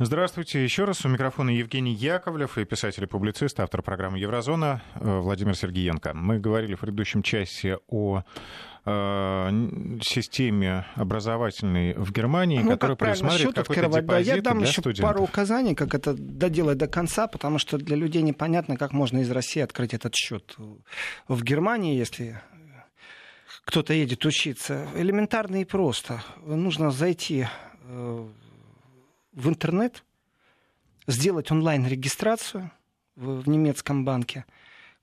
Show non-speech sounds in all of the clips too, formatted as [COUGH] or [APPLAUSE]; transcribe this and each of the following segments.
Здравствуйте еще раз. У микрофона Евгений Яковлев и писатель и публицист, автор программы «Еврозона» э, Владимир Сергеенко. Мы говорили в предыдущем часе о э, системе образовательной в Германии, ну, которая предусматривает какой-то депозит да, Я дам для еще студентов. пару указаний, как это доделать до конца, потому что для людей непонятно, как можно из России открыть этот счет в Германии, если кто-то едет учиться. Элементарно и просто. Нужно зайти э, в интернет, сделать онлайн-регистрацию в, в немецком банке.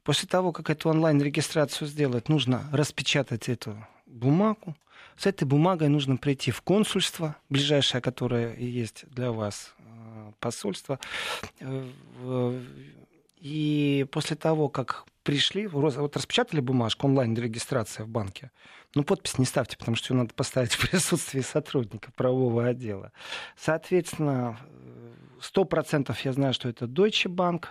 После того, как эту онлайн-регистрацию сделать, нужно распечатать эту бумагу. С этой бумагой нужно прийти в консульство, ближайшее, которое есть для вас, э, посольство. Э, и после того, как пришли, вот распечатали бумажку, онлайн-регистрация в банке, ну, подпись не ставьте, потому что ее надо поставить в [LAUGHS] присутствии сотрудника правового отдела. Соответственно, сто процентов я знаю, что это Deutsche Bank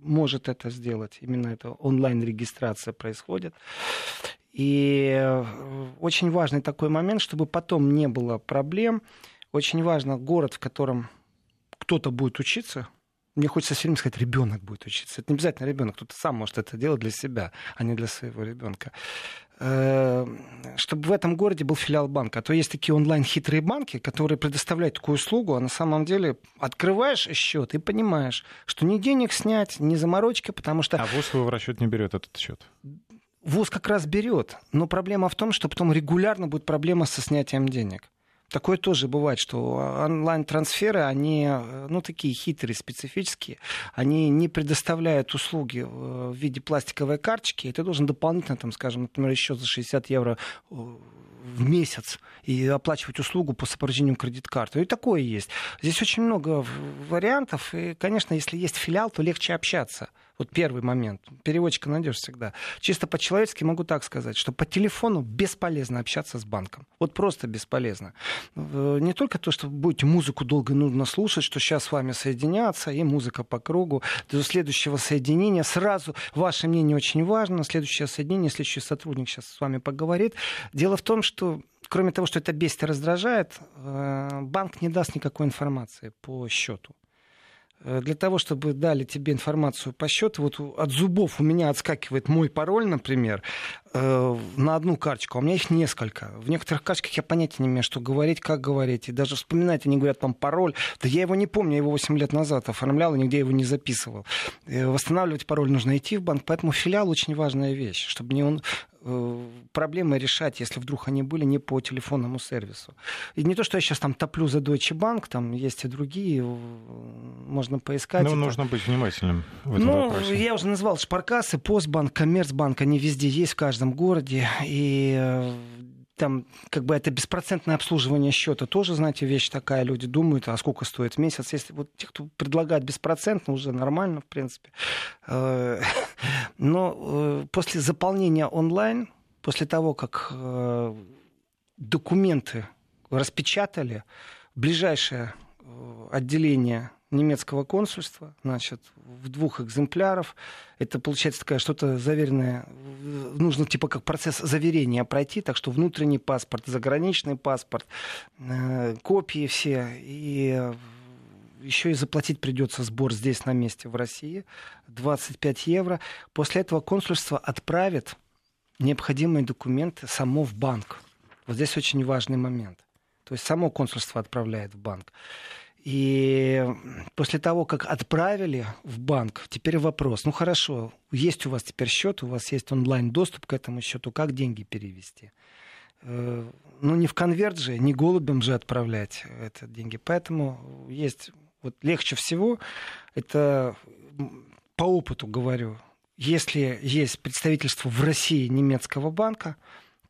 может это сделать. Именно это онлайн-регистрация происходит. И э, очень важный такой момент, чтобы потом не было проблем. Очень важно город, в котором кто-то будет учиться, мне хочется все время сказать, ребенок будет учиться. Это не обязательно ребенок, кто-то сам может это делать для себя, а не для своего ребенка. Э, чтобы в этом городе был филиал банка. А то есть такие онлайн-хитрые банки, которые предоставляют такую услугу, а на самом деле открываешь счет и понимаешь, что ни денег снять, ни заморочки, потому что... А ВУЗ его в расчет не берет этот счет? ВУЗ как раз берет, но проблема в том, что потом регулярно будет проблема со снятием денег. Такое тоже бывает, что онлайн-трансферы, они, э, ну, такие хитрые, специфические, они не предоставляют услуги в виде пластиковой карточки, и ты должен дополнительно, там, скажем, например, еще за 60 евро э, в месяц и оплачивать услугу по сопровождению кредит-карты. И такое есть. Здесь очень много вариантов, и, конечно, если есть филиал, то легче общаться. Вот первый момент. Переводчика найдешь всегда. Чисто по-человечески могу так сказать, что по телефону бесполезно общаться с банком. Вот просто бесполезно. Э, не только то, что будете музыку долго нужно слушать, что сейчас с вами соединяться, и музыка по кругу. До следующего соединения сразу ваше мнение очень важно. Следующее соединение, следующий сотрудник сейчас с вами поговорит. Дело в том, что кроме того, что это бесит и раздражает, э, банк не даст никакой информации по счету. Э, для того, чтобы дали тебе информацию по счету, вот от зубов у меня отскакивает мой пароль, например, э, на одну карточку, а у меня их несколько. В некоторых карточках я понятия не имею, что говорить, как говорить. И даже вспоминать они говорят там пароль. Да я его не помню, я его 8 лет назад оформлял и нигде его не записывал. И восстанавливать пароль нужно идти в банк, поэтому филиал очень важная вещь, чтобы не он Э, проблемы решать, если вдруг они были не по телефонному сервису. И не то, что я сейчас там топлю за Deutsche Bank, там есть и другие, можно поискать. Ну, нужно быть внимательным в этом ну, вопросе. Я уже назвал Шпаркасы, Постбанк, Коммерцбанк, они везде есть, в каждом городе. И э, там как бы это беспроцентное обслуживание счета тоже, знаете, вещь такая. Люди думают, а сколько стоит в месяц. Если вот те, кто предлагает беспроцентно, уже нормально, в принципе. Э, [LAUGHS] но э, после заполнения онлайн, после того, как э, документы распечатали, ближайшее отделение немецкого консульства, значит, в двух экземпляров. Это получается такая что-то заверенное, нужно типа как процесс заверения пройти, так что внутренний паспорт, заграничный паспорт, э, копии все, и еще и заплатить придется сбор здесь на месте в России, 25 евро. После этого консульство отправит необходимые документы само в банк. Вот здесь очень важный момент. То есть само консульство отправляет в банк. И после того, как отправили в банк, теперь вопрос. Ну хорошо, есть у вас теперь счет, у вас есть онлайн-доступ к этому счету, как деньги перевести? Э, ну не в конверт же, не голубем же отправлять это деньги. Поэтому есть вот легче всего, это по опыту говорю, если есть представительство в России немецкого банка,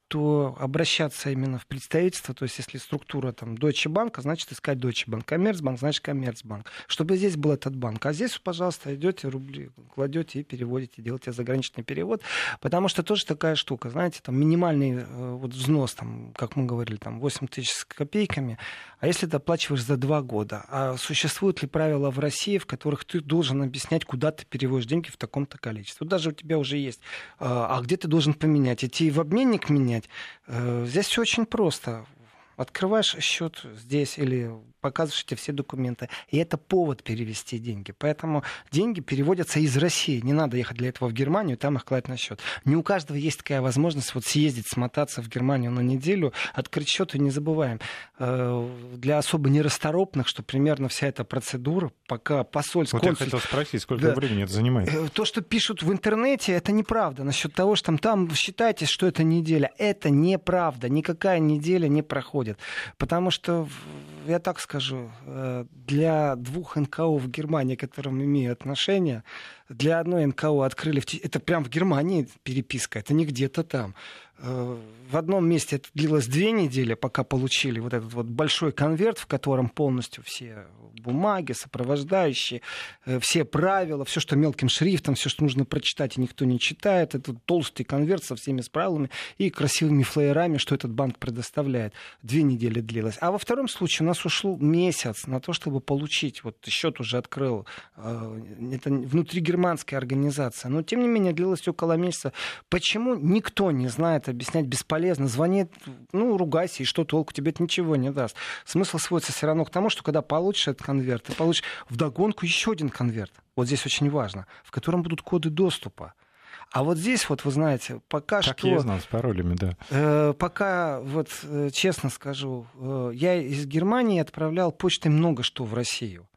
то обращаться именно в представительство, то есть если структура там Deutsche Bank, значит искать Deutsche Bank, Коммерцбанк, значит Коммерцбанк, чтобы здесь был этот банк. А здесь, пожалуйста, идете рубли, кладете и переводите, делаете заграничный перевод, потому что тоже такая штука, знаете, там минимальный э, вот взнос, там, как мы говорили, там 8 тысяч с копейками, а если ты оплачиваешь за два года, а существуют ли правила в России, в которых ты должен объяснять, куда ты переводишь деньги в таком-то количестве? Вот даже у тебя уже есть, а, а где ты должен поменять? Идти в обменник менять? Э, здесь все очень просто. Открываешь счет здесь или показываете все документы. И это повод перевести деньги. Поэтому деньги переводятся из России. Не надо ехать для этого в Германию, там их класть на счет. Не у каждого есть такая возможность вот съездить, смотаться в Германию на неделю, открыть счет и не забываем. Э, для особо нерасторопных, что примерно вся эта процедура, пока посольство... Вот консуль... я хотел спросить, сколько да. времени это занимает? Э, то, что пишут в интернете, это неправда. Насчет того, что там, там считайте, что это неделя. Это неправда. Никакая неделя не проходит. Потому что, я так скажу, э, для двух НКО в Германии, к которым имею отношение, для одной НКО открыли... Это прям в Германии переписка, это не где-то там. В одном месте это длилось две недели, пока получили вот этот вот большой конверт, в котором полностью все бумаги, сопровождающие, э, все правила, все, что мелким шрифтом, все, что нужно прочитать, и никто не читает. Это толстый конверт со всеми правилами и красивыми флеерами, что этот банк предоставляет. Две недели длилось. А во втором случае у нас ушел месяц на то, чтобы получить, вот счет уже открыл, э, это внутригерманская организация, но тем не менее длилось около месяца. Почему никто не знает, объяснять бесполезно. Звонит, ну, ругайся, и что толку, тебе это ничего не даст. Смысл сводится все равно к тому, что когда получишь этот конверт, ты получишь вдогонку еще один конверт. Вот здесь очень важно, в котором будут коды доступа. А вот здесь, вот вы знаете, пока как что... я знал, с паролями, да. Э, пока, вот э, честно скажу, э, я из Германии отправлял почтой много что в Россию.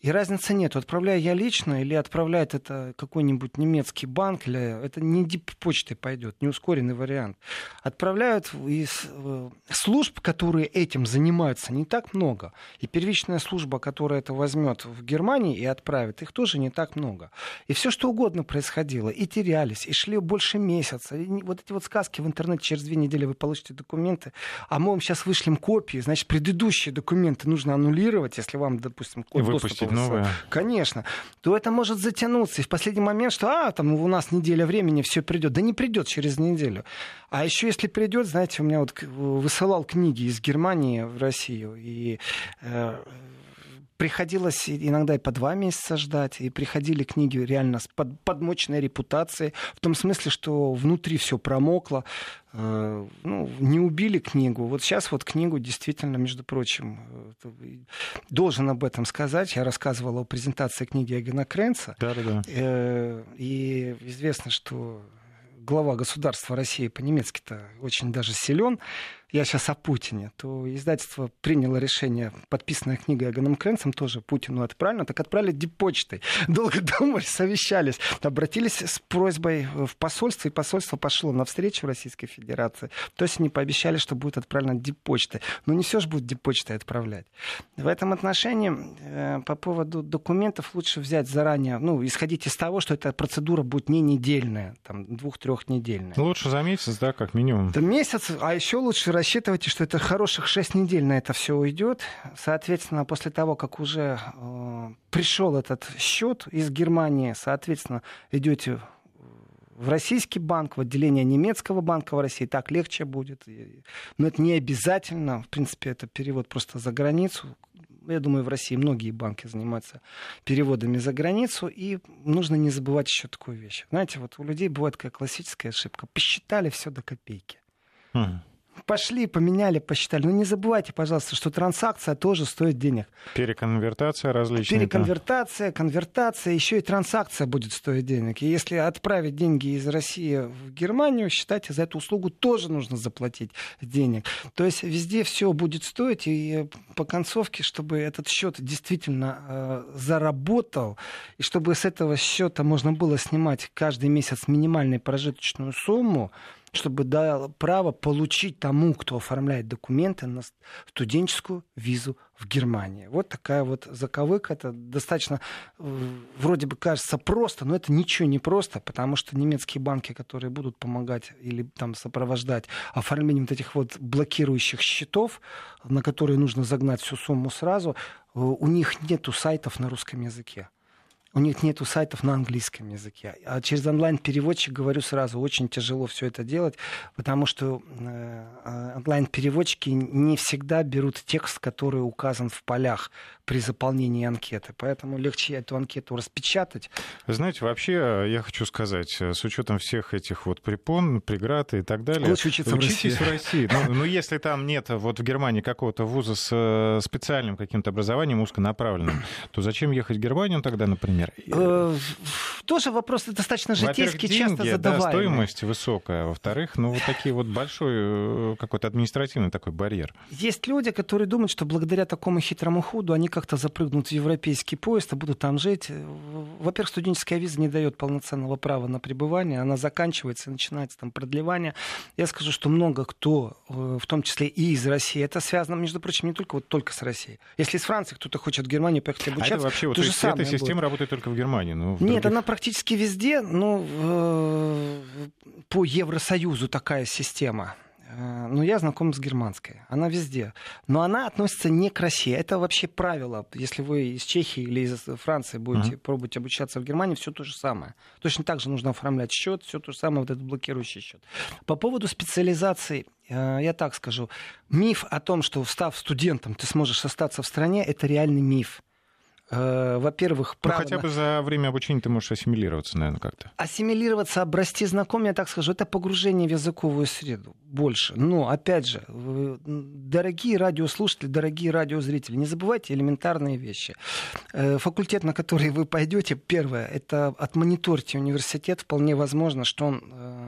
И разницы нет. Отправляю я лично или отправляет это какой-нибудь немецкий банк, или это не почтой пойдет, не ускоренный вариант. Отправляют из э, служб, которые этим занимаются, не так много. И первичная служба, которая это возьмет в Германии и отправит, их тоже не так много. И все что угодно происходило. И терялись, и шли больше месяца. И вот эти вот сказки в интернете, через две недели вы получите документы, а мы вам сейчас вышлем копии, значит, предыдущие документы нужно аннулировать, если вам, допустим, код доступа новое. Конечно. То это может затянуться. И в последний момент, что а, там у нас неделя времени, все придет. Да не придет через неделю. А еще если придет, знаете, у меня вот высылал книги из Германии в Россию. И э, приходилось иногда и по два месяца ждать, и приходили книги реально с под, подмоченной репутацией, в том смысле, что внутри все промокло, э, ну, не убили книгу. Вот сейчас вот книгу действительно, между прочим, э, должен об этом сказать. Я рассказывал о презентации книги Эгона Кренца. Да-да-да. Э, и известно, что глава государства России по-немецки-то очень даже силен я сейчас о Путине, то издательство приняло решение, подписанная книга Эганом Кренцем, тоже Путину отправлено, так отправили дипочтой. Долго [LAUGHS] думали, совещались, обратились с просьбой в посольство, и посольство пошло навстречу Российской Федерации. То есть они пообещали, что будет отправлено дипочтой. Но не все же будет дипочтой отправлять. В этом отношении э, по поводу документов лучше взять заранее, ну, исходить из того, что эта процедура будет не недельная, там, двух-трехнедельная. Лучше за месяц, да, как минимум. Это месяц, а еще лучше рассчитывайте, что это хороших 6 недель на это все уйдет. Соответственно, после того, как уже э, пришел этот счет из Германии, соответственно, идете в российский банк, в отделение немецкого банка в России, так легче будет. Но это не обязательно. В принципе, это перевод просто за границу. Я думаю, в России многие банки занимаются переводами за границу. И нужно не забывать еще такую вещь. Знаете, вот у людей бывает такая классическая ошибка. Посчитали все до копейки. Хм пошли, поменяли, посчитали. Но не забывайте, пожалуйста, что транзакция тоже стоит денег. Переконвертация различная. Переконвертация, конвертация, еще и транзакция будет стоить денег. И если отправить деньги из России в Германию, считайте, за эту услугу тоже нужно заплатить денег. То есть везде все будет стоить, и по концовке, чтобы этот счет действительно э, заработал, и чтобы с этого счета можно было снимать каждый месяц минимальную прожиточную сумму, чтобы дало право получить тому, кто оформляет документы на студенческую визу в Германии. Вот такая вот заковыка. Это достаточно, э, вроде бы кажется просто, но это ничего не просто, потому что немецкие банки, которые будут помогать или там сопровождать оформлением вот этих вот блокирующих счетов, на которые нужно загнать всю сумму сразу, э, у них нету сайтов на русском языке. У них нету сайтов на английском языке. А через онлайн-переводчик, говорю сразу, очень тяжело все это делать, потому что э, онлайн-переводчики не всегда берут текст, который указан в полях при заполнении анкеты. Поэтому легче эту анкету распечатать. Знаете, вообще, я хочу сказать, э, с учетом всех этих вот препон, преград и так далее... Лучше учиться учитесь в России. В России. Ну, ну, если там нет вот в Германии какого-то вуза с э, специальным каким-то образованием узконаправленным, то зачем ехать в Германию тогда, например? Э, тоже вопрос достаточно житейский, часто задаваемый. Да, стоимость высокая. Во-вторых, ну вот такие вот большой какой-то административный такой барьер. Есть люди, которые думают, что благодаря такому хитрому худу они как-то запрыгнут в европейский поезд и будут там жить. Во-первых, студенческая виза не дает полноценного права на пребывание, она заканчивается, начинается там продлевание. Я скажу, что много кто, э, в том числе и из России, это связано, между прочим, не только вот только с Россией. Если из Франции кто-то хочет в Германию поехать обучаться, а это вообще, то, то же самое эта система будет. работает только в Германии? Ну, в Нет, других... она практически везде, но э, по Евросоюзу такая система. Э, но я знаком с германской. Она везде. Но она относится не к России. Это вообще правило. Если вы из Чехии или из Франции будете uh-huh. пробовать обучаться в Германии, все то же самое. Точно так же нужно оформлять счет, все то же самое, вот этот блокирующий счет. По поводу специализации, э, я так скажу. Миф о том, что став студентом, ты сможешь остаться в стране, это реальный миф. Э, во-первых, право... Ну, хотя бы за время обучения ты можешь ассимилироваться, наверное, как-то. Ассимилироваться, обрасти знаком, я так скажу, это погружение в языковую среду больше. Но, опять же, дорогие радиослушатели, дорогие радиозрители, не забывайте элементарные вещи. Э, факультет, на который вы пойдете, первое, это отмониторьте университет. Вполне возможно, что он э,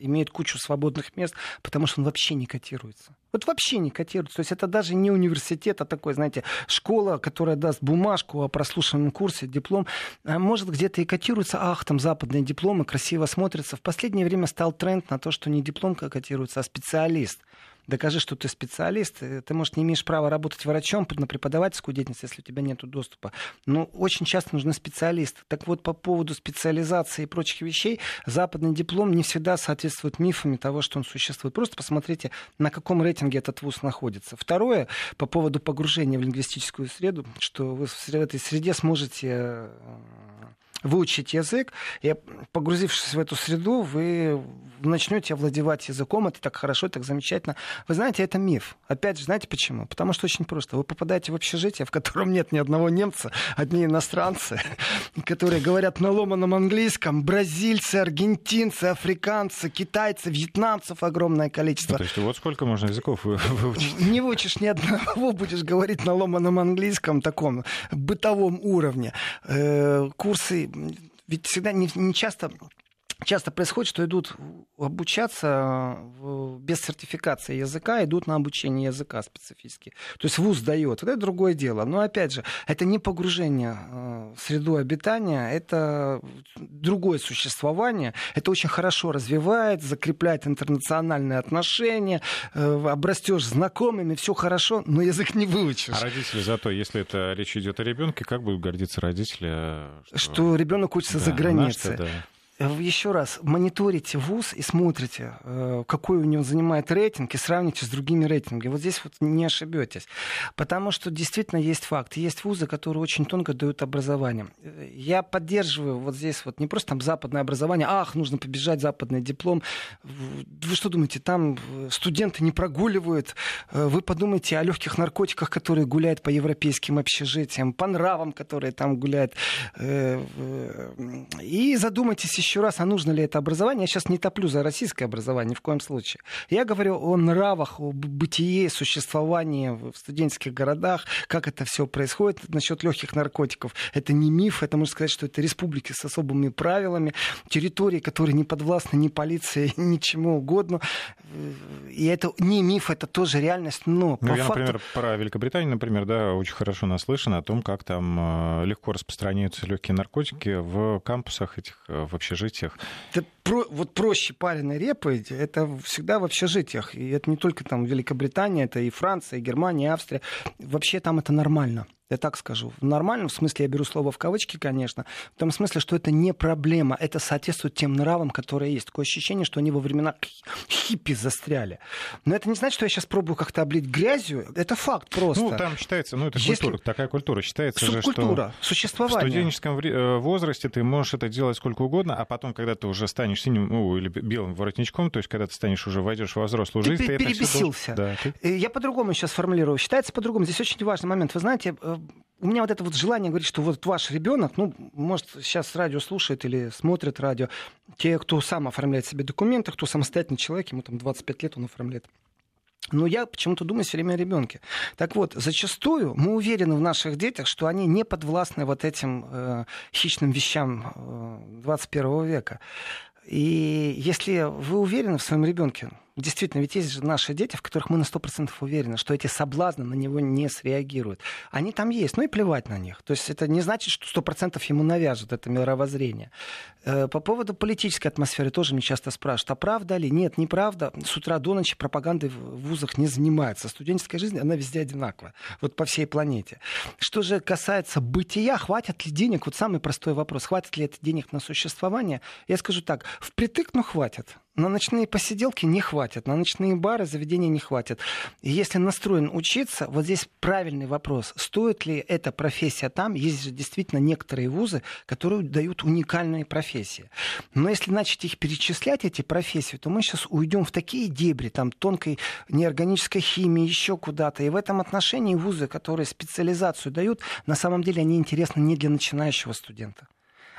имеет кучу свободных мест, потому что он вообще не котируется. Вот вообще не котируется. То есть это даже не университет, а такой, знаете, школа, которая даст бумажку о прослушанном курсе, диплом. А может, где-то и котируется, ах, там западные дипломы красиво смотрятся. В последнее время стал тренд на то, что не диплом котируется, а специалист докажи, что ты специалист. Ты, может, не имеешь права работать врачом на преподавательскую деятельность, если у тебя нет доступа. Но очень часто нужны специалисты. Так вот, по поводу специализации и прочих вещей, западный диплом не всегда соответствует мифами того, что он существует. Просто посмотрите, на каком рейтинге этот вуз находится. Второе, по поводу погружения в лингвистическую среду, что вы в этой среде сможете э, выучить язык, и погрузившись в эту среду, вы начнете овладевать языком, это так хорошо, так замечательно. Вы знаете, это миф. Опять же, знаете почему? Потому что очень просто. Вы попадаете в общежитие, в котором нет ни одного немца, одни иностранцы, [LAUGHS] которые говорят на ломаном английском, бразильцы, аргентинцы, африканцы, китайцы, вьетнамцев огромное количество. То есть вот сколько можно языков выучить? Не выучишь ни одного, будешь говорить на ломаном английском, таком бытовом уровне. Э, курсы ведь всегда не, не часто часто происходит, что идут обучаться без сертификации языка, идут на обучение языка специфически. То есть вуз дает. Это другое дело. Но опять же, это не погружение э, в среду обитания, это другое существование. Это очень хорошо развивает, закрепляет интернациональные отношения, э, обрастешь знакомыми, все хорошо, но язык не выучишь. А родители зато, если это речь идет о ребенке, как будут гордиться родители? Что, что ребенок учится да, за границей. Да. Э, еще раз, мониторите ВУЗ и смотрите, э, какой у него занимает рейтинг, и сравните с другими рейтингами. Вот здесь вот не ошибетесь. Потому что действительно есть факт. Есть вузы, которые очень тонко дают образование. Э, я поддерживаю вот здесь вот не просто там западное образование, ах, нужно побежать, западный диплом. Вы что думаете, там студенты не прогуливают? Вы подумайте о легких наркотиках, которые гуляют по европейским общежитиям, по нравам, которые там гуляют. И задумайтесь еще раз, а нужно ли это образование? Я сейчас не топлю за российское образование ни в коем случае. Я говорю о нравах, о бытие, существовании в студенческих городах, как это все происходит насчет легких наркотиков. Это не миф, это можно сказать, что это республики с особыми правилами, территории, которые не подвластны ни полиции, [LAUGHS] ничему угодно. И это не миф, это тоже реальность. Но ну, я, факту... например, про Великобританию, например, да, очень хорошо наслышан о том, как там э, легко распространяются легкие наркотики в кампусах этих э, в общежитиях. Это про, вот проще пареной репы, это всегда в общежитиях. И это не только там Великобритания, это и Франция, и Германия, и Австрия. Вообще там это нормально Я так скажу. В нормальном смысле, я беру слово в кавычки, конечно, в том смысле, что это не проблема, это соответствует тем нравам, которые есть. Такое ощущение, что они во времена хиппи застряли. Но это не значит, что я сейчас пробую как-то облить грязью. Это факт просто. Ну, там считается, ну, это Если... культура, такая культура. Считается же, что существование. в студенческом э, возрасте ты можешь это делать сколько угодно, а потом, когда ты уже станешь синим ну, или белым воротничком, то есть когда ты станешь уже, войдешь во взрослую жизнь, ты, ты перебесился. Да, ты... Э, я по-другому сейчас формулирую. Считается по-другому. Здесь очень важный момент. Вы знаете, э, у меня вот это вот желание говорить, что вот ваш ребенок, ну, может, сейчас радио слушает или смотрит радио, те, кто сам оформляет себе документы, кто самостоятельный человек, ему там 25 лет он оформляет. Но я почему-то думаю все время о ребенке. Так вот, зачастую мы уверены в наших детях, что они не подвластны вот этим э, хищным вещам э, 21 века. И если вы уверены в своем ребенке, действительно, ведь есть же наши дети, в которых мы на 100% уверены, что эти соблазны на него не среагируют. Они там есть, ну и плевать на них. То есть это не значит, что 100% ему навяжут это мировоззрение. Э, по поводу политической атмосферы тоже мне часто спрашивают, а правда ли? Нет, неправда. С утра до ночи пропагандой в вузах не занимается. Студенческая жизнь, она везде одинакова. Вот по всей планете. Что же касается бытия, хватит ли денег? Вот самый простой вопрос. Хватит ли это денег на существование? Я скажу так, впритык, но хватит. На ночные посиделки не хватит, на ночные бары, заведения не хватит. И если настроен учиться, вот здесь правильный вопрос. Стоит ли эта профессия там? Есть же действительно некоторые вузы, которые дают уникальные профессии. Но если начать их перечислять, эти профессии, то мы сейчас уйдем в такие дебри, там тонкой неорганической химии, еще куда-то. И в этом отношении вузы, которые специализацию дают, на самом деле они интересны не для начинающего студента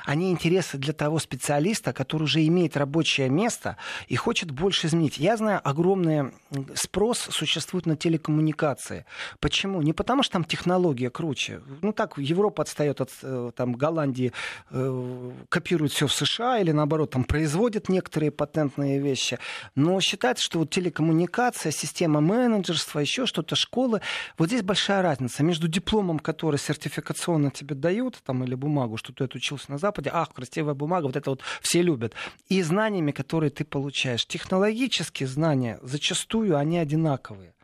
они интересны для того специалиста, который уже имеет рабочее место и хочет больше изменить. Я знаю, огромный спрос существует на телекоммуникации. Почему? Не потому, что там технология круче. Ну так, Европа отстает от э, там, Голландии, э, копирует все в США или наоборот там производит некоторые патентные вещи. Но считается, что вот телекоммуникация, система менеджерства, еще что-то, школы, вот здесь большая разница между дипломом, который сертификационно тебе дают, там, или бумагу, что ты отучился на Западе, Западе, ах, красивая бумага, вот это вот все любят. И знаниями, которые ты получаешь. Технологические знания зачастую они одинаковые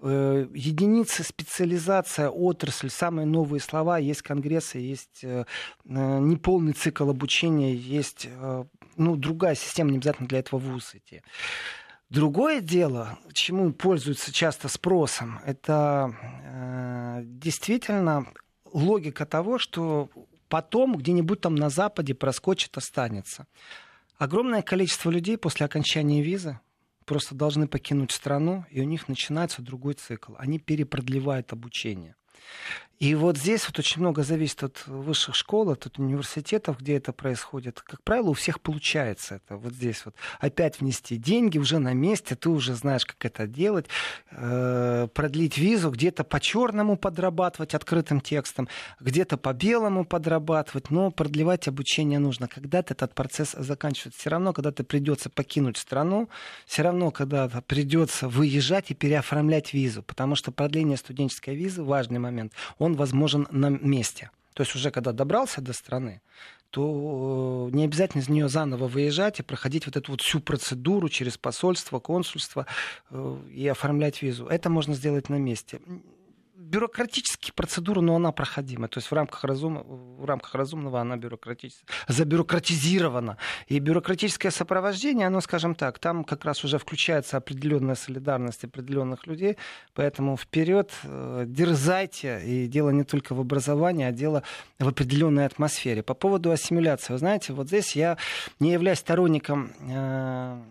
э, единицы, специализация, отрасль, самые новые слова, есть конгрессы, есть э, э, неполный цикл обучения, есть ну, другая система, не обязательно для этого ВУЗ идти. Другое дело, чему пользуются часто спросом, это э, действительно логика того, что потом где-нибудь там на Западе проскочит, останется. Огромное количество людей после окончания визы просто должны покинуть страну, и у них начинается другой цикл. Они перепродлевают обучение. И вот здесь вот очень много зависит от высших школ, от университетов, где это происходит. Как правило, у всех получается это. Вот здесь вот опять внести деньги уже на месте, ты уже знаешь, как это делать, э, продлить визу, где-то по черному подрабатывать открытым текстом, где-то по белому подрабатывать, но продлевать обучение нужно. Когда-то этот процесс заканчивается. Все равно, когда-то придется покинуть страну, все равно, когда-то придется выезжать и переоформлять визу, потому что продление студенческой визы важный момент. Он он возможен на месте. То есть уже когда добрался до страны, то э, не обязательно из нее заново выезжать и проходить вот эту вот всю процедуру через посольство, консульство э, и оформлять визу. Это можно сделать на месте бюрократические процедуры, но она проходима. То есть в рамках, разум... в рамках разумного она бюрократически... забюрократизирована. И бюрократическое сопровождение, оно, скажем так, там как раз уже включается определенная солидарность определенных людей. Поэтому вперед, э, дерзайте. И дело не только в образовании, а дело в определенной атмосфере. По поводу ассимиляции. Вы знаете, вот здесь я не являюсь сторонником э,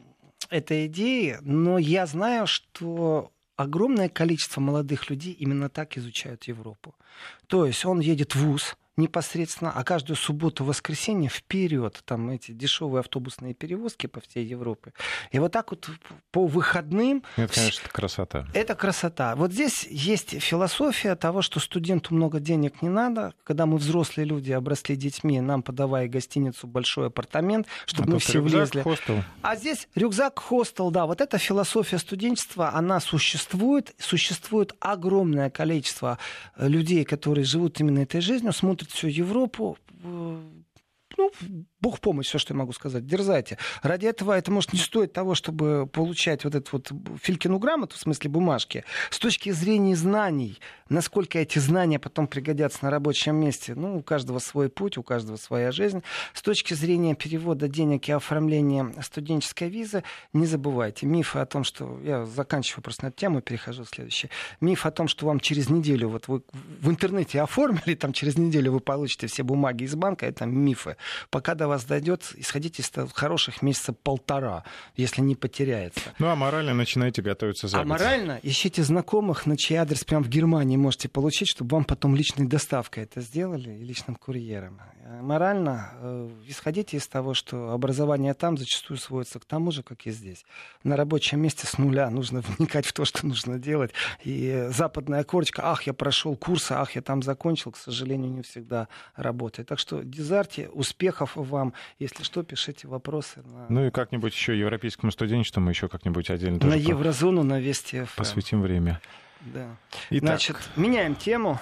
этой идеи, но я знаю, что огромное количество молодых людей именно так изучают Европу. То есть он едет в ВУЗ, непосредственно, а каждую субботу, воскресенье вперед, там эти дешевые автобусные перевозки по всей Европе. И вот так вот по выходным... Это, конечно, красота. Это красота. Вот здесь есть философия того, что студенту много денег не надо. Когда мы взрослые люди обросли детьми, нам подавая гостиницу большой апартамент, чтобы а мы все влезли. Хостел. А здесь рюкзак, хостел, да. Вот эта философия студенчества, она существует. Существует огромное количество людей, которые живут именно этой жизнью, смотрят всю Европу, ну, бог помощь, все, что я могу сказать, дерзайте. Ради этого это, может, не стоит того, чтобы получать вот эту вот Филькину грамоту, в смысле бумажки. С точки зрения знаний, насколько эти знания потом пригодятся на рабочем месте, ну, у каждого свой путь, у каждого своя жизнь. С точки зрения перевода денег и оформления студенческой визы, не забывайте. Мифы о том, что... Я заканчиваю просто на тему, перехожу в следующее. Миф о том, что вам через неделю, вот вы в интернете оформили, там через неделю вы получите все бумаги из банка, это мифы. Пока до вас дойдет, исходите из хороших месяца полтора, если не потеряется. Ну, а морально начинайте готовиться за А морально ищите знакомых, на чей адрес прямо в Германии можете получить, чтобы вам потом личной доставкой это сделали и личным курьером. А морально э, исходите из того, что образование там зачастую сводится к тому же, как и здесь. На рабочем месте с нуля нужно [LAUGHS] вникать в то, что нужно делать. И западная корочка, ах, я прошел курсы, ах, я там закончил, к сожалению, не всегда работает. Так что дизарте, успехов вам. Если что, пишите вопросы. На... Ну и как-нибудь еще европейскому студенчеству мы еще как-нибудь отдельно На еврозону, на Вести ФМ. Посвятим время. Да. Итак. Значит, меняем тему.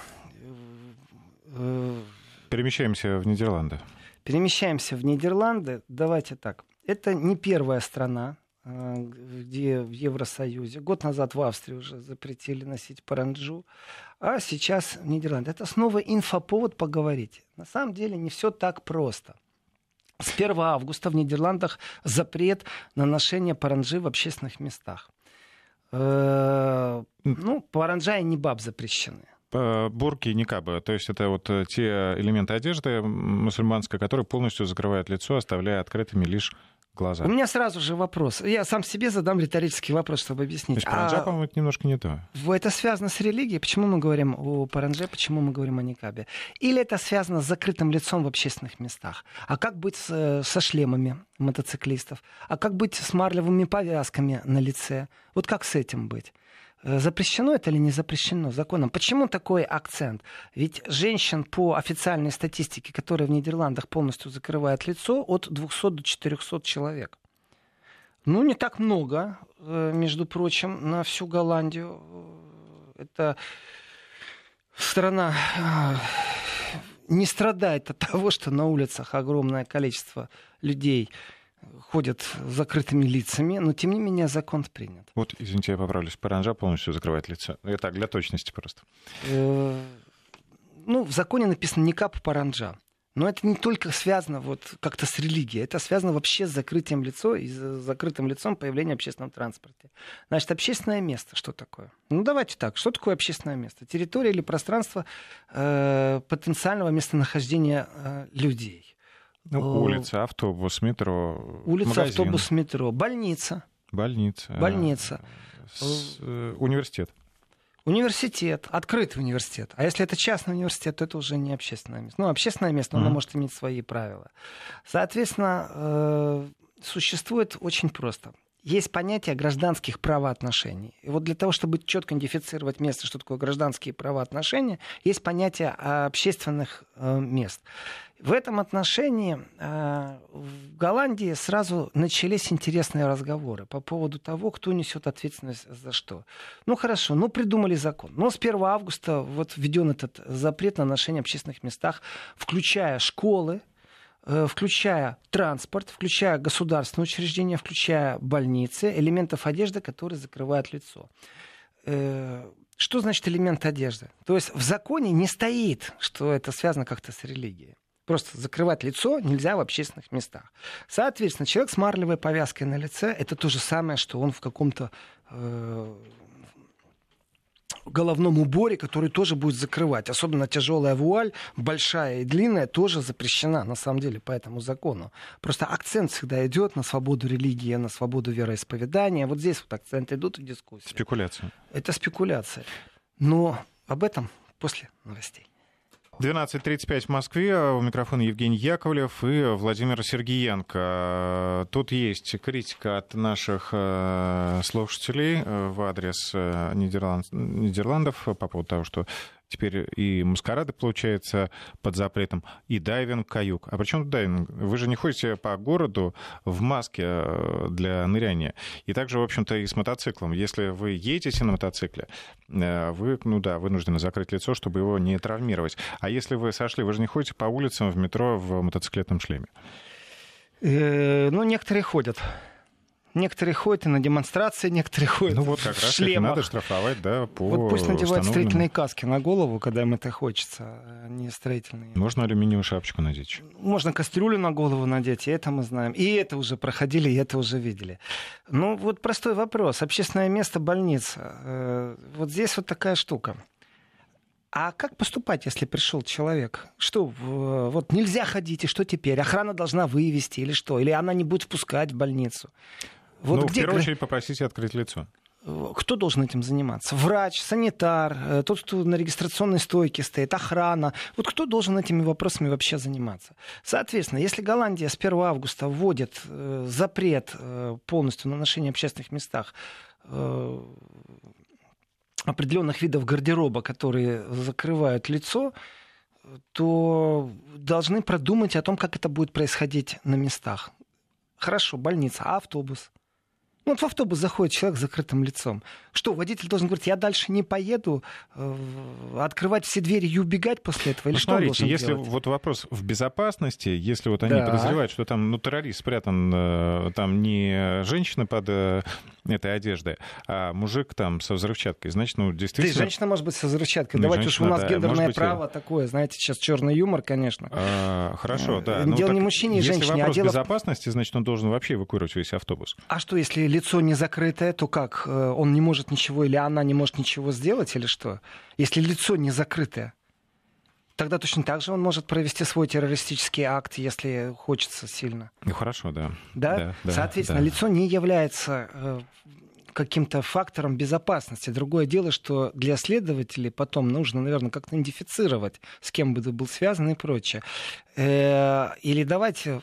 Перемещаемся в Нидерланды. Перемещаемся в Нидерланды. Давайте так. Это не первая страна, э, где в Евросоюзе. Год назад в Австрии уже запретили носить паранджу, а сейчас в Нидерланды. Это снова инфоповод поговорить. На самом деле не все так просто. С 1 августа в Нидерландах запрет на ношение паранджи в общественных местах. Э, ну, паранджа и небаб запрещены бурки и никабы. То есть это вот э, те элементы одежды мусульманской, которые полностью закрывают лицо, оставляя открытыми лишь глаза. У меня сразу же вопрос. Я сам себе задам риторический вопрос, чтобы объяснить. То есть паранджа, а... по-моему, это немножко не то. Это связано с религией? Почему мы говорим о парандже, почему мы говорим о никабе? Или это связано с закрытым лицом в общественных местах? А как быть с, со шлемами мотоциклистов? А как быть с марлевыми повязками на лице? Вот как с этим быть? Э, запрещено это или не запрещено законом? Почему такой акцент? Ведь женщин по официальной статистике, которая в Нидерландах полностью закрывает лицо, от 200 до 400 человек. Ну, не так много, э, между прочим, на всю Голландию. Это страна э, не страдает от того, что на улицах огромное количество людей ходят с закрытыми лицами, но тем не менее закон принят. Вот, извините, я поправлюсь, паранжа полностью закрывает лицо. Это так, для точности просто. Э, ну, в законе написано не кап паранжа. Но это не только связано вот как-то с религией, это связано вообще с закрытием лица и с закрытым лицом появления в общественном транспорте. Значит, общественное место что такое? Ну, давайте так. Что такое общественное место? Территория или пространство э, потенциального местонахождения э, людей. Ну, э, улица, автобус, метро. Улица, магазин. автобус, метро. Больница. Больница. Больница. С, э, университет. Университет, открытый университет. А если это частный университет, то это уже не общественное место. Ну, общественное место, mm-hmm. оно может иметь свои правила. Соответственно, э, существует очень просто есть понятие гражданских правоотношений. И вот для того, чтобы четко идентифицировать место, что такое гражданские правоотношения, есть понятие общественных э, мест. В этом отношении э, в Голландии сразу начались интересные разговоры по поводу того, кто несет ответственность за что. Ну хорошо, ну придумали закон. Но с 1 августа вот введен этот запрет на ношение в общественных местах, включая школы, включая транспорт, включая государственные учреждения, включая больницы, элементов одежды, которые закрывают лицо. Э, что значит элемент одежды? То есть в законе не стоит, что это связано как-то с религией. Просто закрывать лицо нельзя в общественных местах. Соответственно, человек с марлевой повязкой на лице это то же самое, что он в каком-то э, головном уборе, который тоже будет закрывать. Особенно тяжелая вуаль, большая и длинная, тоже запрещена на самом деле по этому закону. Просто акцент всегда идет на свободу религии, на свободу вероисповедания. Вот здесь вот акценты идут в дискуссии. Спекуляция. Это спекуляция. Но об этом после новостей. 12.35 в Москве. У микрофона Евгений Яковлев и Владимир Сергиенко. Тут есть критика от наших э, слушателей э, в адрес э, Нидерланд, Нидерландов по поводу того, что теперь и маскарады, получается, под запретом, и дайвинг, каюк. А причем дайвинг? Вы же не ходите по городу в маске э, для ныряния. И также, в общем-то, и с мотоциклом. Если вы едете на мотоцикле, э, вы, ну да, вынуждены закрыть лицо, чтобы его не травмировать. А если вы сошли, вы же не ходите по улицам в метро в мотоциклетном шлеме? Э, ну, некоторые ходят. Некоторые ходят и на демонстрации, некоторые ходят ну, вот как в раз шлемах. надо штрафовать, да, по Вот пусть надевают установленным- строительные каски на голову, когда им это хочется, а не строительные. Можно алюминиевую шапочку надеть. Можно кастрюлю на голову надеть, и это мы знаем. И это уже проходили, и это уже видели. Ну, вот простой вопрос. Общественное место, больница. Э, Вот здесь вот такая штука. А как поступать, если пришел человек? Что, вот нельзя ходить, и что теперь? Охрана должна вывести или что? Или она не будет впускать в больницу? Вот ну, в где первую гра- очередь попросите открыть лицо. кто должен этим заниматься? Врач, санитар, э, тот, кто на регистрационной стойке стоит, охрана. Вот кто должен этими вопросами вообще заниматься? Соответственно, если Голландия с 1 августа вводит э, запрет э, полностью на ношение в общественных местах определенных видов гардероба, которые закрывают лицо, то должны продумать о том, как это будет происходить на местах. Хорошо, больница, автобус? Ну, вот в автобус заходит человек с закрытым лицом. Что, водитель должен говорить, я дальше не поеду, э, открывать все двери и убегать после этого? Или Ну, что смотрите, если делать? вот вопрос в безопасности, если вот они Да. подозревают, что там ну, террорист спрятан э, там не женщина под э, этой одеждой, а мужик там со взрывчаткой, значит, ну, Да действительно... женщина может быть со взрывчаткой. Ну, Давайте уж у женщина, нас да. гендерное быть, право такое, знаете, сейчас черный юмор, конечно. А, хорошо, да. Ну, дело так не мужчине и если женщине, а вопрос дело в- безопасности, значит, он должен вообще эвакуировать весь автобус. А что, если лицо не закрытое, то как? Э, Он не может ничего, или она не может ничего сделать, или что? Если лицо не закрытое, тогда точно так же он может провести свой террористический акт, если хочется сильно. Ну, хорошо, да. Да? да, Соответственно, да. лицо не является э, каким-то фактором безопасности. Другое дело, что для следователей потом нужно, наверное, как-то идентифицировать, с кем бы ты был связан и прочее. Э, Или давайте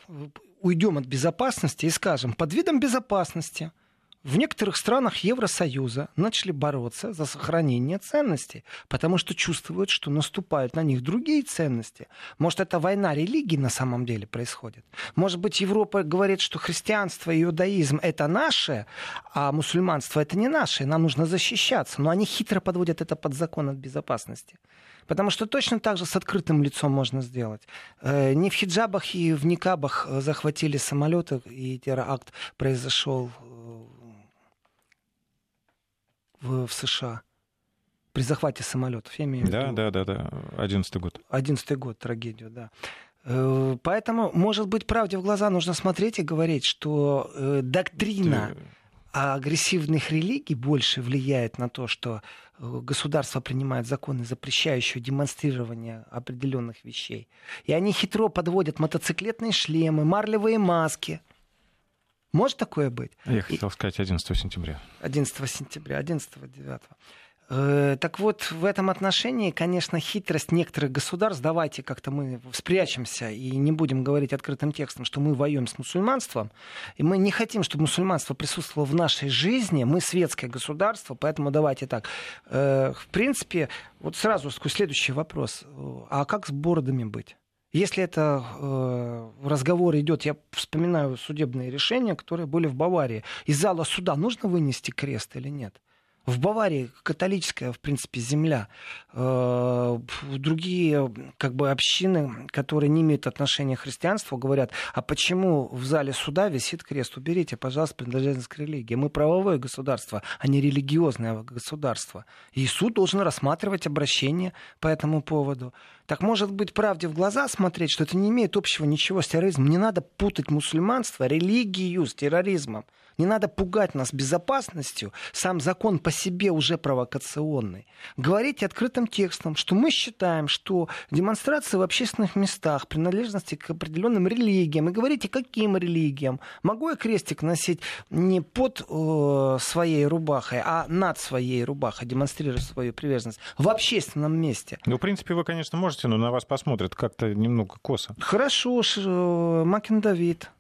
уйдем от безопасности и скажем, под видом безопасности в некоторых странах Евросоюза начали бороться за сохранение ценностей, потому что чувствуют, что наступают на них другие ценности. Может, это война религий на самом деле происходит? Может быть, Европа говорит, что христианство и иудаизм — это наше, а мусульманство — это не наше, и нам нужно защищаться. Но они хитро подводят это под закон от безопасности. Потому что точно так же с открытым лицом можно сделать. Э, Не в хиджабах и в никабах э, захватили самолеты, и теракт произошел э, в, в США при захвате самолетов. Я имею в Да, виду да, да, да. Одиннадцатый год. 11 год трагедию, да. Э, Поэтому, может быть, правде в глаза нужно смотреть и говорить, что э, доктрина агрессивных религий больше влияет на то, что э, государство принимает законы, запрещающие демонстрирование определенных вещей. И они хитро подводят мотоциклетные шлемы, марлевые маски. Может такое быть? Я хотел сказать 11 сентября. 11 сентября, 11 9 Э, Так вот, в этом отношении, конечно, хитрость некоторых государств, давайте как-то мы спрячемся и не будем говорить открытым текстом, что мы воюем с мусульманством, и мы не хотим, чтобы мусульманство присутствовало в нашей жизни, мы светское государство, поэтому давайте так. Э, В принципе, вот сразу следующий вопрос. А как с бородами быть? Если это э, разговор идет, я вспоминаю судебные решения, которые были в Баварии. Из зала суда нужно вынести крест или нет? В Баварии католическая, в принципе, земля. Э, Другие как бы, общины, которые не имеют отношения к христианству, говорят, а почему в зале суда висит крест? Уберите, пожалуйста, принадлежность к религии. Мы правовое государство, а не религиозное государство. И суд должен рассматривать обращение по этому поводу. Так может быть, правде в глаза смотреть, что это не имеет общего ничего с терроризмом. Не надо путать мусульманство, религию с терроризмом. Не надо пугать нас безопасностью. Сам закон по себе уже провокационный. Говорите открытым текстом, что мы считаем, что демонстрации в общественных местах, принадлежности к определенным религиям, и говорите, каким религиям. Могу я крестик носить не под э, своей рубахой, а над своей рубахой, демонстрируя свою приверженность в общественном месте. Ну, в принципе, вы, конечно, можете, но на вас посмотрят как-то немного косо. Хорошо, Ш- э, Макин Давид.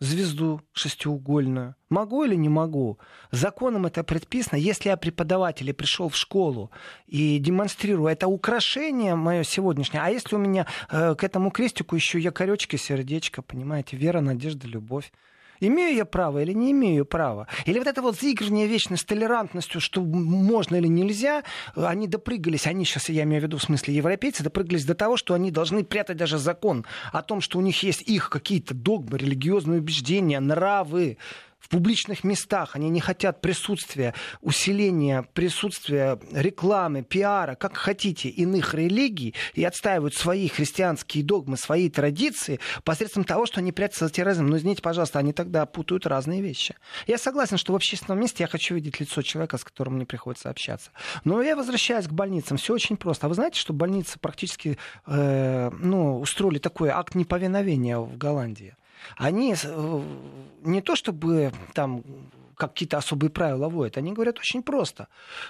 звезду шестиугольную. Могу или не могу? Законом это предписано. Если я преподаватель и пришел в школу и демонстрирую, это украшение мое сегодняшнее. А если у меня э, к этому крестику еще якоречки, сердечко, понимаете, вера, надежда, любовь. Имею я право или не имею права? Или вот это вот заигрывание вечно с толерантностью, что можно или нельзя, они допрыгались, они сейчас, я имею в виду в смысле европейцы, допрыгались до того, что они должны прятать даже закон о том, что у них есть их какие-то догмы, религиозные убеждения, нравы, в публичных местах, они не хотят присутствия, усиления присутствия рекламы, пиара, как хотите, иных религий, и отстаивают свои христианские догмы, свои традиции посредством того, что они прячутся за терроризм. Но извините, пожалуйста, они тогда путают разные вещи. Я согласен, что в общественном месте я хочу видеть лицо человека, с которым мне приходится общаться. Но я возвращаюсь к больницам. Все очень просто. А вы знаете, что больницы практически э, ну, устроили такой акт неповиновения в Голландии? Они э, не то чтобы там какие-то особые правила вводят. Они говорят очень просто.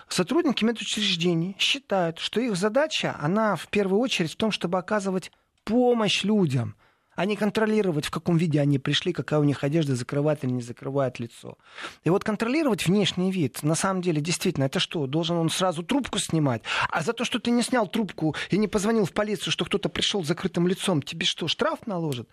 Сотрудники медучреждений считают, что их задача, она в первую очередь в том, чтобы оказывать помощь людям, а не контролировать, в каком виде они пришли, какая у них одежда закрывает или не закрывает лицо. И вот контролировать внешний вид, на самом деле, действительно, это что, должен он сразу трубку снимать? А за то, что ты не снял трубку и не позвонил в полицию, что кто-то пришел с закрытым лицом, тебе что, штраф наложат?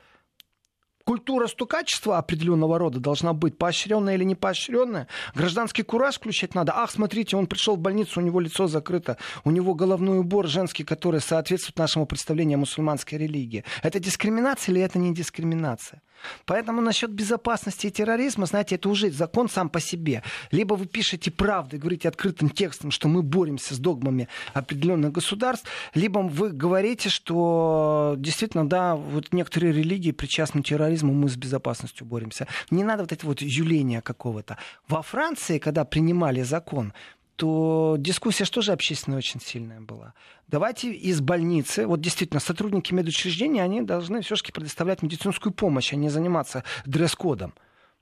Культура стукачества определенного рода должна быть, поощренная или не поощренная. Гражданский кураж включать надо. Ах, смотрите, он пришел в больницу, у него лицо закрыто, у него головной убор женский, который соответствует нашему представлению о мусульманской религии. Это дискриминация или это не дискриминация? Поэтому насчет безопасности и терроризма, знаете, это уже закон сам по себе. Либо вы пишете правду и говорите открытым текстом, что мы боремся с догмами определенных государств, либо вы говорите, что действительно, да, вот некоторые религии причастны к терроризму, мы с безопасностью боремся. Не надо вот это вот юления какого-то. Во Франции, когда принимали закон, то дискуссия же общественная очень сильная была. Давайте из больницы, вот действительно, сотрудники медучреждения, они должны все-таки предоставлять медицинскую помощь, а не заниматься дресс-кодом.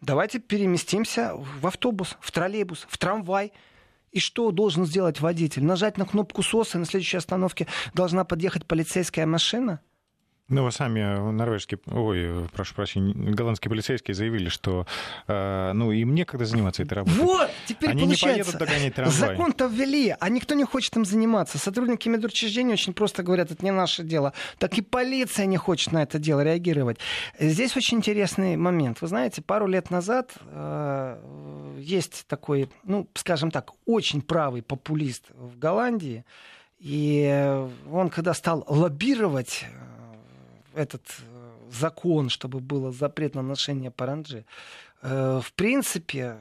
Давайте переместимся в автобус, в троллейбус, в трамвай. И что должен сделать водитель? Нажать на кнопку СОС, и на следующей остановке должна подъехать полицейская машина – ну, вы сами э, норвежские, ой, прошу прощения, голландские полицейские заявили, что э, ну, им некогда заниматься этой работой. Вот, теперь Они получается, не поедут догонять трамвай. Закон-то ввели, а никто не хочет им заниматься. Сотрудники медучреждений очень просто говорят, это не наше дело. Так и полиция не хочет на это дело реагировать. Здесь очень интересный момент. Вы знаете, пару лет назад э, есть такой, ну, скажем так, очень правый популист в Голландии, и он, когда стал лоббировать этот э, закон, чтобы было запрет на ношение паранджи, э, в принципе,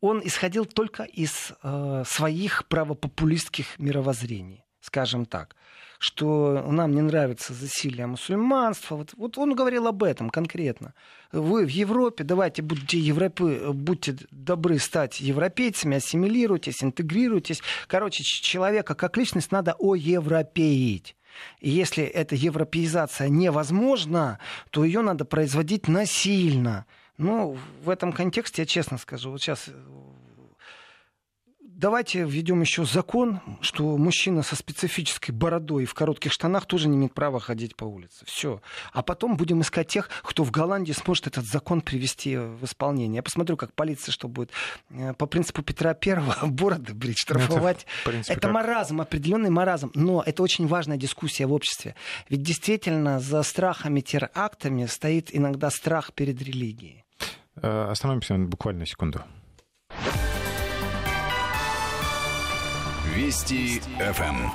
он исходил только из э, своих правопопулистских мировоззрений, скажем так что нам не нравится засилие мусульманства. Вот, вот он говорил об этом конкретно. Вы в Европе, давайте будьте, Европы, будьте добры стать европейцами, ассимилируйтесь, интегрируйтесь. Короче, человека как личность надо оевропеить. И если эта европеизация невозможна, то ее надо производить насильно. Ну, в этом контексте я честно скажу, вот сейчас давайте введем еще закон, что мужчина со специфической бородой и в коротких штанах тоже не имеет права ходить по улице. Все. А потом будем искать тех, кто в Голландии сможет этот закон привести в исполнение. Я посмотрю, как полиция что будет э, по принципу Петра Первого [LAUGHS] бороды брить, штрафовать. Это, принципе, это маразм, определенный маразм. Но это очень важная дискуссия в обществе. Ведь действительно за страхами терактами стоит иногда страх перед религией. Э, остановимся буквально секунду. Вести ФМ.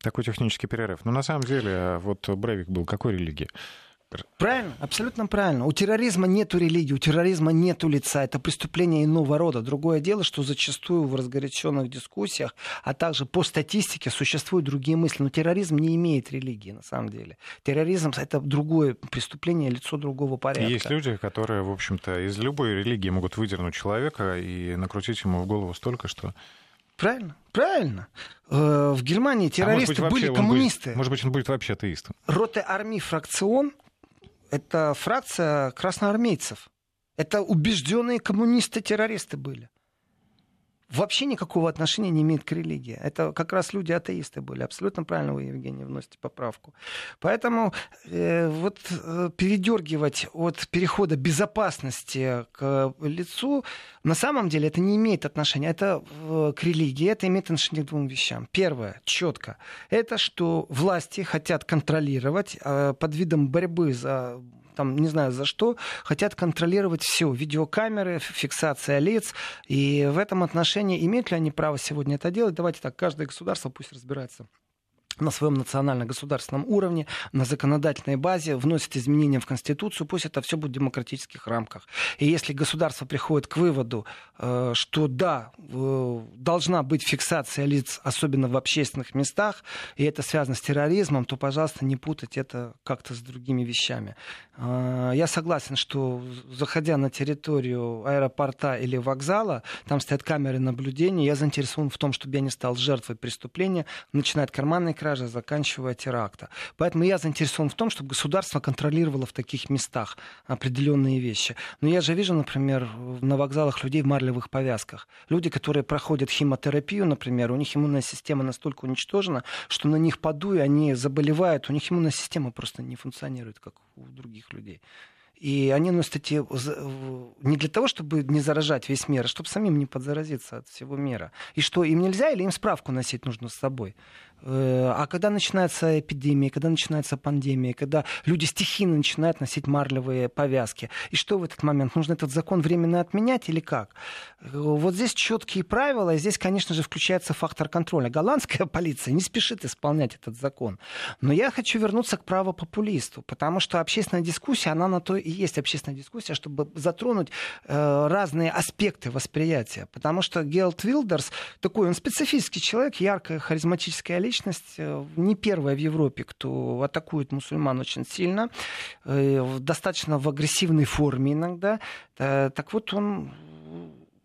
Такой технический перерыв. Но на самом деле, вот Брейвик был какой религии? Правильно, абсолютно правильно. У терроризма нету религии, у терроризма нету лица. Это преступление иного рода. Другое дело, что зачастую в разгоряченных дискуссиях, а также по статистике существуют другие мысли. Но терроризм не имеет религии на самом деле. Терроризм это другое преступление, лицо другого порядка. Есть люди, которые, в общем-то, из любой религии могут выдернуть человека и накрутить ему в голову столько, что Правильно, правильно. Э, в Германии террористы а быть, были коммунисты. Будет, может быть, он будет вообще атеистом. Роте армии фракцион это фракция красноармейцев. Это убежденные коммунисты-террористы были. Вообще никакого отношения не имеет к религии. Это как раз люди-атеисты были. Абсолютно правильно вы, Евгений, вносите поправку. Поэтому э, вот э, передергивать от перехода безопасности к лицу, на самом деле это не имеет отношения. Это э, к религии, это имеет отношение к двум вещам. Первое, четко, это что власти хотят контролировать э, под видом борьбы за там, не знаю за что, хотят контролировать все. Видеокамеры, фиксация лиц. И в этом отношении имеют ли они право сегодня это делать? Давайте так, каждое государство пусть разбирается на своем национально-государственном уровне, на законодательной базе, вносит изменения в Конституцию, пусть это все будет в демократических рамках. И если государство приходит к выводу, э, что да, э, должна быть фиксация лиц, особенно в общественных местах, и это связано с терроризмом, то, пожалуйста, не путать это как-то с другими вещами. Э, я согласен, что заходя на территорию аэропорта или вокзала, там стоят камеры наблюдения, я заинтересован в том, чтобы я не стал жертвой преступления, начинает карманные кражи, заканчивая теракта. Поэтому я заинтересован в том, чтобы государство контролировало в таких местах определенные вещи. Но я же вижу, например, на вокзалах людей в марлевых повязках. Люди, которые проходят химиотерапию, например, у них иммунная система настолько уничтожена, что на них подуй, они заболевают, у них иммунная система просто не функционирует, как у других людей. И они носят эти не для того, чтобы не заражать весь мир, а чтобы самим не подзаразиться от всего мира. И что, им нельзя или им справку носить нужно с собой? Э, а когда начинается эпидемия, когда начинается пандемия, когда люди стихийно начинают носить марлевые повязки, и что в этот момент? Нужно этот закон временно отменять или как? Вот здесь четкие правила, и здесь, конечно же, включается фактор контроля. Голландская [LAUGHS] полиция не спешит исполнять этот закон. Но я хочу вернуться к правопопулисту, потому что общественная дискуссия, она на то и есть общественная дискуссия, чтобы затронуть э, разные аспекты восприятия. Потому что Гелт Вилдерс такой, он специфический человек, яркая, харизматическая личность, личность, э, не первая в Европе, кто атакует мусульман очень сильно, э, достаточно в агрессивной форме иногда. Э, так вот, он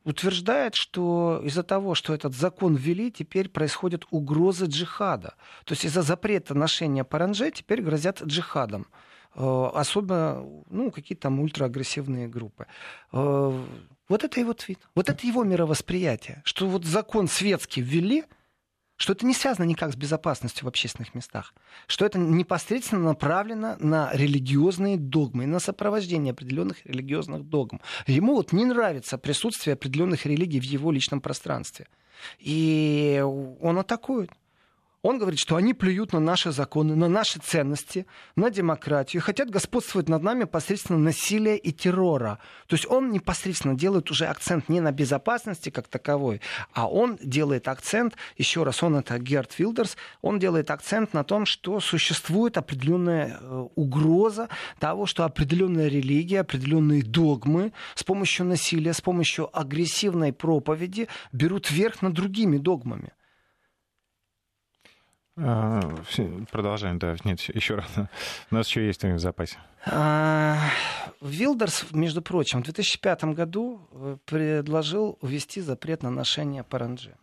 утверждает, что из-за того, что этот закон ввели, теперь происходит угроза джихада. То есть из-за запрета ношения паранже теперь грозят джихадом. Особенно ну, какие-то там ультраагрессивные группы. Вот это его твит. Вот это его мировосприятие. Что вот закон светский ввели – что это не связано никак с безопасностью в общественных местах, что это непосредственно направлено на религиозные догмы, на сопровождение определенных религиозных догм. Ему вот не нравится присутствие определенных религий в его личном пространстве. И он атакует. Он говорит, что они плюют на наши законы, на наши ценности, на демократию, хотят господствовать над нами посредством насилия и террора. То есть он непосредственно делает уже акцент не на безопасности как таковой, а он делает акцент, еще раз, он это Герт Вилдерс, он делает акцент на том, что существует определенная э, угроза того, что определенная религия, определенные догмы с помощью насилия, с помощью агрессивной проповеди берут верх над другими догмами. А, продолжаем, да. Нет, еще раз. У нас еще есть в запасе. А, Вилдерс, между прочим, в 2005 году э, предложил ввести запрет на ношение паранджи.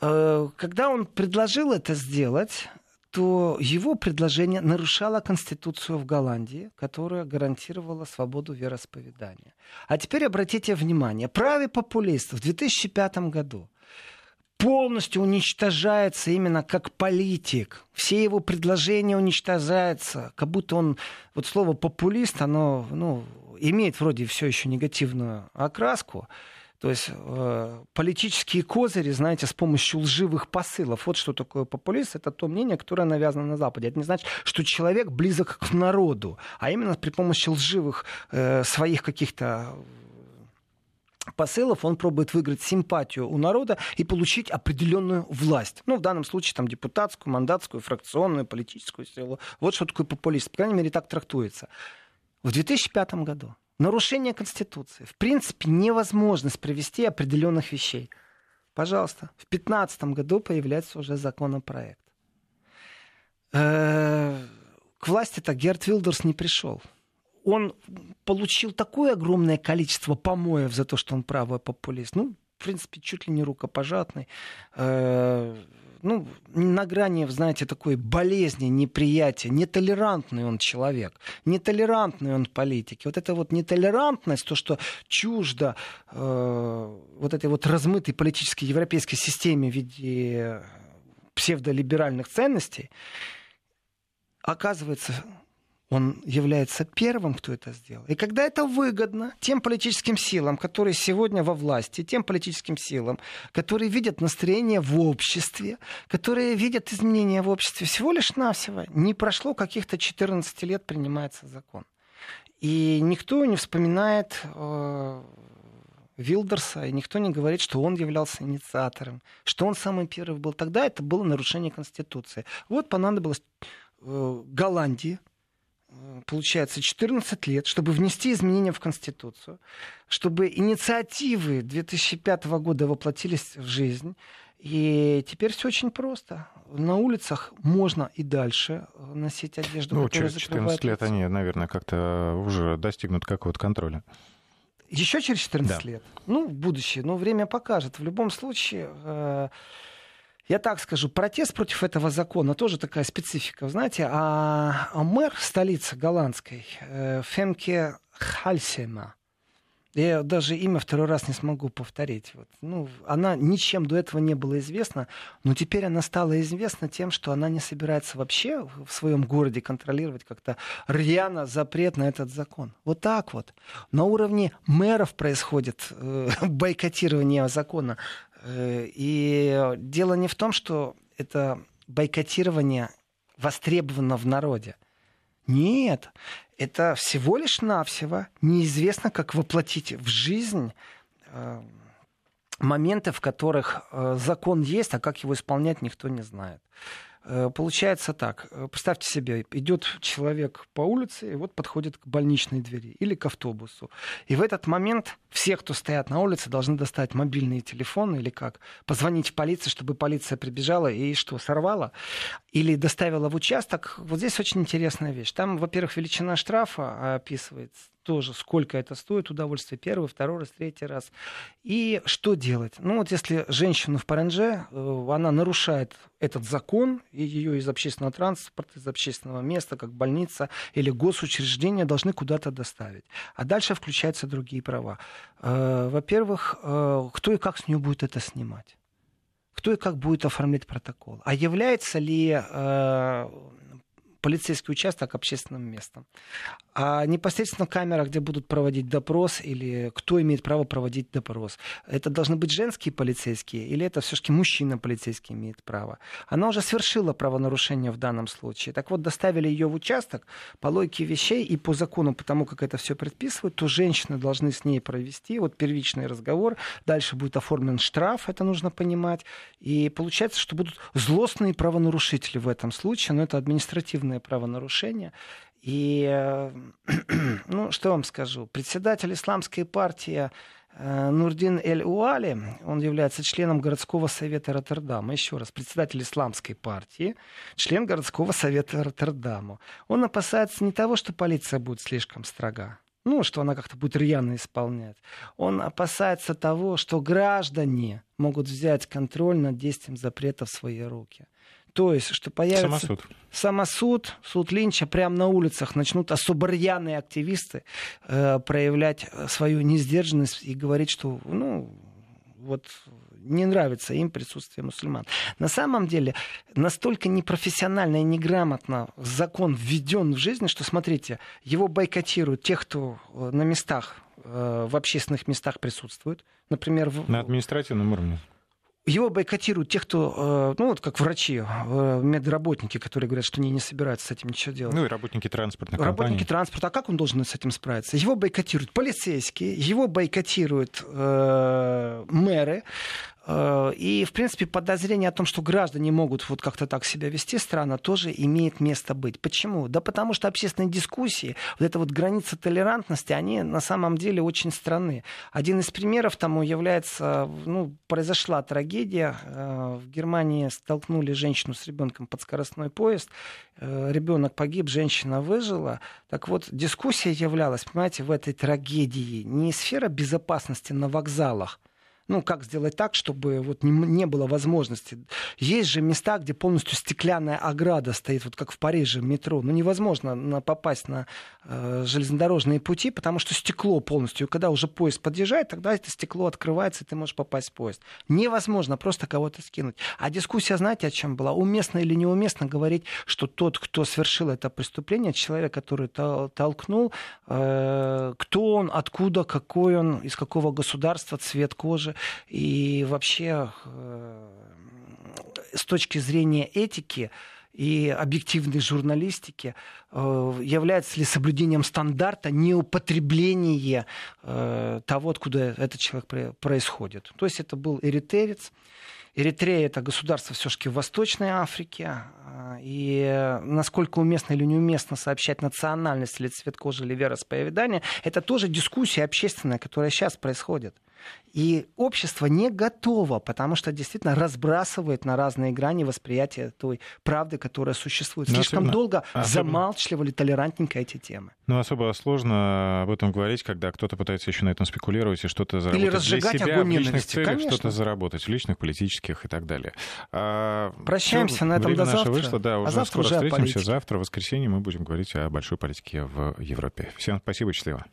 Э, когда он предложил это сделать, то его предложение нарушало Конституцию в Голландии, которая гарантировала свободу вероисповедания. А теперь обратите внимание, правый популист в 2005 году полностью уничтожается именно как политик. Все его предложения уничтожаются, как будто он, вот слово популист, оно ну, имеет вроде все еще негативную окраску. То есть э, политические козыри, знаете, с помощью лживых посылов. Вот что такое популист. Это то мнение, которое навязано на Западе. Это не значит, что человек близок к народу, а именно при помощи лживых э, своих каких-то посылов он пробует выиграть симпатию у народа и получить определенную власть. Ну, в данном случае там депутатскую, мандатскую, фракционную, политическую силу. Вот что такое популист. По крайней мере, так трактуется. В 2005 году нарушение Конституции, в принципе, невозможность провести определенных вещей. Пожалуйста, в 2015 году появляется уже законопроект. Э, к власти-то Герт Вилдерс не пришел он получил такое огромное количество помоев за то, что он правый популист. Ну, в принципе, чуть ли не рукопожатный. Э, ну, на грани, знаете, такой болезни, неприятия. Нетолерантный он человек, нетолерантный он политик. вот эта вот нетолерантность, то, что чуждо э, вот этой вот размытой политической европейской системе в виде псевдолиберальных ценностей, оказывается, он является первым, кто это сделал. И когда это выгодно тем политическим силам, которые сегодня во власти, тем политическим силам, которые видят настроение в обществе, которые видят изменения в обществе, всего лишь навсего не прошло каких-то 14 лет принимается закон. И никто не вспоминает э, Вилдерса, и никто не говорит, что он являлся инициатором, что он самый первый был. Тогда это было нарушение Конституции. Вот понадобилось э, Голландии, получается, 14 лет, чтобы внести изменения в Конституцию, чтобы инициативы 2005 года воплотились в жизнь. И теперь все очень просто. На улицах можно и дальше носить одежду, ну, через 14 лет лицо. они, наверное, как-то уже достигнут какого-то контроля. Еще через 14 да. лет? Ну, в будущее. Но время покажет. В любом случае... Э- я так скажу, протест против этого закона тоже такая специфика. Знаете, а, а мэр столицы голландской, э, Фемке Хальсема, я даже имя второй раз не смогу повторить. Вот. Ну, она ничем до этого не была известна, но теперь она стала известна тем, что она не собирается вообще в своем городе контролировать как-то рьяно запрет на этот закон. Вот так вот. На уровне мэров происходит э, [LAUGHS] бойкотирование закона. Э, и дело не в том, что это бойкотирование востребовано в народе. Нет, это всего лишь навсего неизвестно, как воплотить в жизнь э, моменты, в которых э, закон есть, а как его исполнять никто не знает. Получается так. Представьте себе, идет человек по улице, и вот подходит к больничной двери или к автобусу. И в этот момент все, кто стоят на улице, должны достать мобильные телефоны или как, позвонить в полицию, чтобы полиция прибежала и что, сорвала? Или доставила в участок. Вот здесь очень интересная вещь. Там, во-первых, величина штрафа описывается тоже, сколько это стоит, удовольствие первый, второй раз, третий раз. И что делать? Ну вот если женщину в Паранже, э, она нарушает этот закон, и ее из общественного транспорта, из общественного места, как больница или госучреждения должны куда-то доставить. А дальше включаются другие права. Э, во-первых, э, кто и как с нее будет это снимать? кто и как будет оформлять протокол. А является ли полицейский участок общественным местом. А непосредственно камера, где будут проводить допрос, или кто имеет право проводить допрос, это должны быть женские полицейские, или это все-таки мужчина полицейский имеет право. Она уже совершила правонарушение в данном случае. Так вот, доставили ее в участок по логике вещей и по закону, потому как это все предписывают, то женщины должны с ней провести вот первичный разговор, дальше будет оформлен штраф, это нужно понимать, и получается, что будут злостные правонарушители в этом случае, но это административное серьезное правонарушение. И, э, [CLEARS THROAT] ну, что вам скажу, председатель исламской партии э, Нурдин Эль-Уали, он является членом городского совета Роттердама. Еще раз, председатель исламской партии, член городского совета Роттердама. Он опасается не того, что полиция будет слишком строга, ну, что она как-то будет рьяно исполнять. Он опасается того, что граждане могут взять контроль над действием запрета в свои руки. То есть, что появится... Самосуд. Самосуд, суд Линча, прямо на улицах начнут особо рьяные активисты э, проявлять свою несдержанность и говорить, что, ну, вот не нравится им присутствие мусульман. На самом деле, настолько непрофессионально и неграмотно закон введен в жизнь, что, смотрите, его бойкотируют те, кто э, на местах, э, в общественных местах присутствует. Например, в... На административном уровне его бойкотируют те, кто, э, ну вот как врачи, э, медработники, которые говорят, что они не собираются с этим ничего делать. Ну и работники транспортных компаний. Работники транспорта. А как он должен с этим справиться? Его бойкотируют полицейские, его бойкотируют э, мэры, и, в принципе, подозрение о том, что граждане могут вот как-то так себя вести странно, тоже имеет место быть. Почему? Да потому что общественные дискуссии, вот эта вот граница толерантности, они на самом деле очень странны. Один из примеров тому является, ну, произошла трагедия. Э, в Германии столкнули женщину с ребенком под скоростной поезд. Э, Ребенок погиб, женщина выжила. Так вот, дискуссия являлась, понимаете, в этой трагедии не сфера безопасности на вокзалах, Ну, как сделать так, чтобы вот не, не было возможности. Есть же места, где полностью стеклянная ограда стоит, вот как в Париже, метро. Ну, невозможно на, попасть на э, железнодорожные пути, потому что стекло полностью. И когда уже поезд подъезжает, тогда это стекло открывается, и ты можешь попасть в поезд. Невозможно просто кого-то скинуть. А дискуссия, знаете, о чем была? Уместно или неуместно говорить, что тот, кто совершил это преступление, человек, который толкнул, э, кто он, откуда, какой он, из какого государства, цвет кожи, и вообще э, с точки зрения этики и объективной журналистики э, является ли соблюдением стандарта неупотребление э, того, откуда этот человек происходит. То есть это был эритерец. Эритрея это государство все-таки в Восточной Африке. И насколько уместно или неуместно сообщать национальность или цвет кожи или вероисповедание, это тоже дискуссия общественная, которая сейчас происходит. И общество не готово, потому что действительно разбрасывает на разные грани восприятие той правды, которая существует. Ну, Слишком особенно, долго особенно... замалчивали толерантненько эти темы. Ну, особо сложно об этом говорить, когда кто-то пытается еще на этом спекулировать и что-то заработать Или разжигать для себя огонь в личных целях, Конечно. что-то заработать, в личных, политических и так далее. А, Прощаемся на этом до завтра. вышло, да, уже а завтра скоро уже встретимся. Завтра, в воскресенье, мы будем говорить о большой политике в Европе. Всем спасибо, счастливо.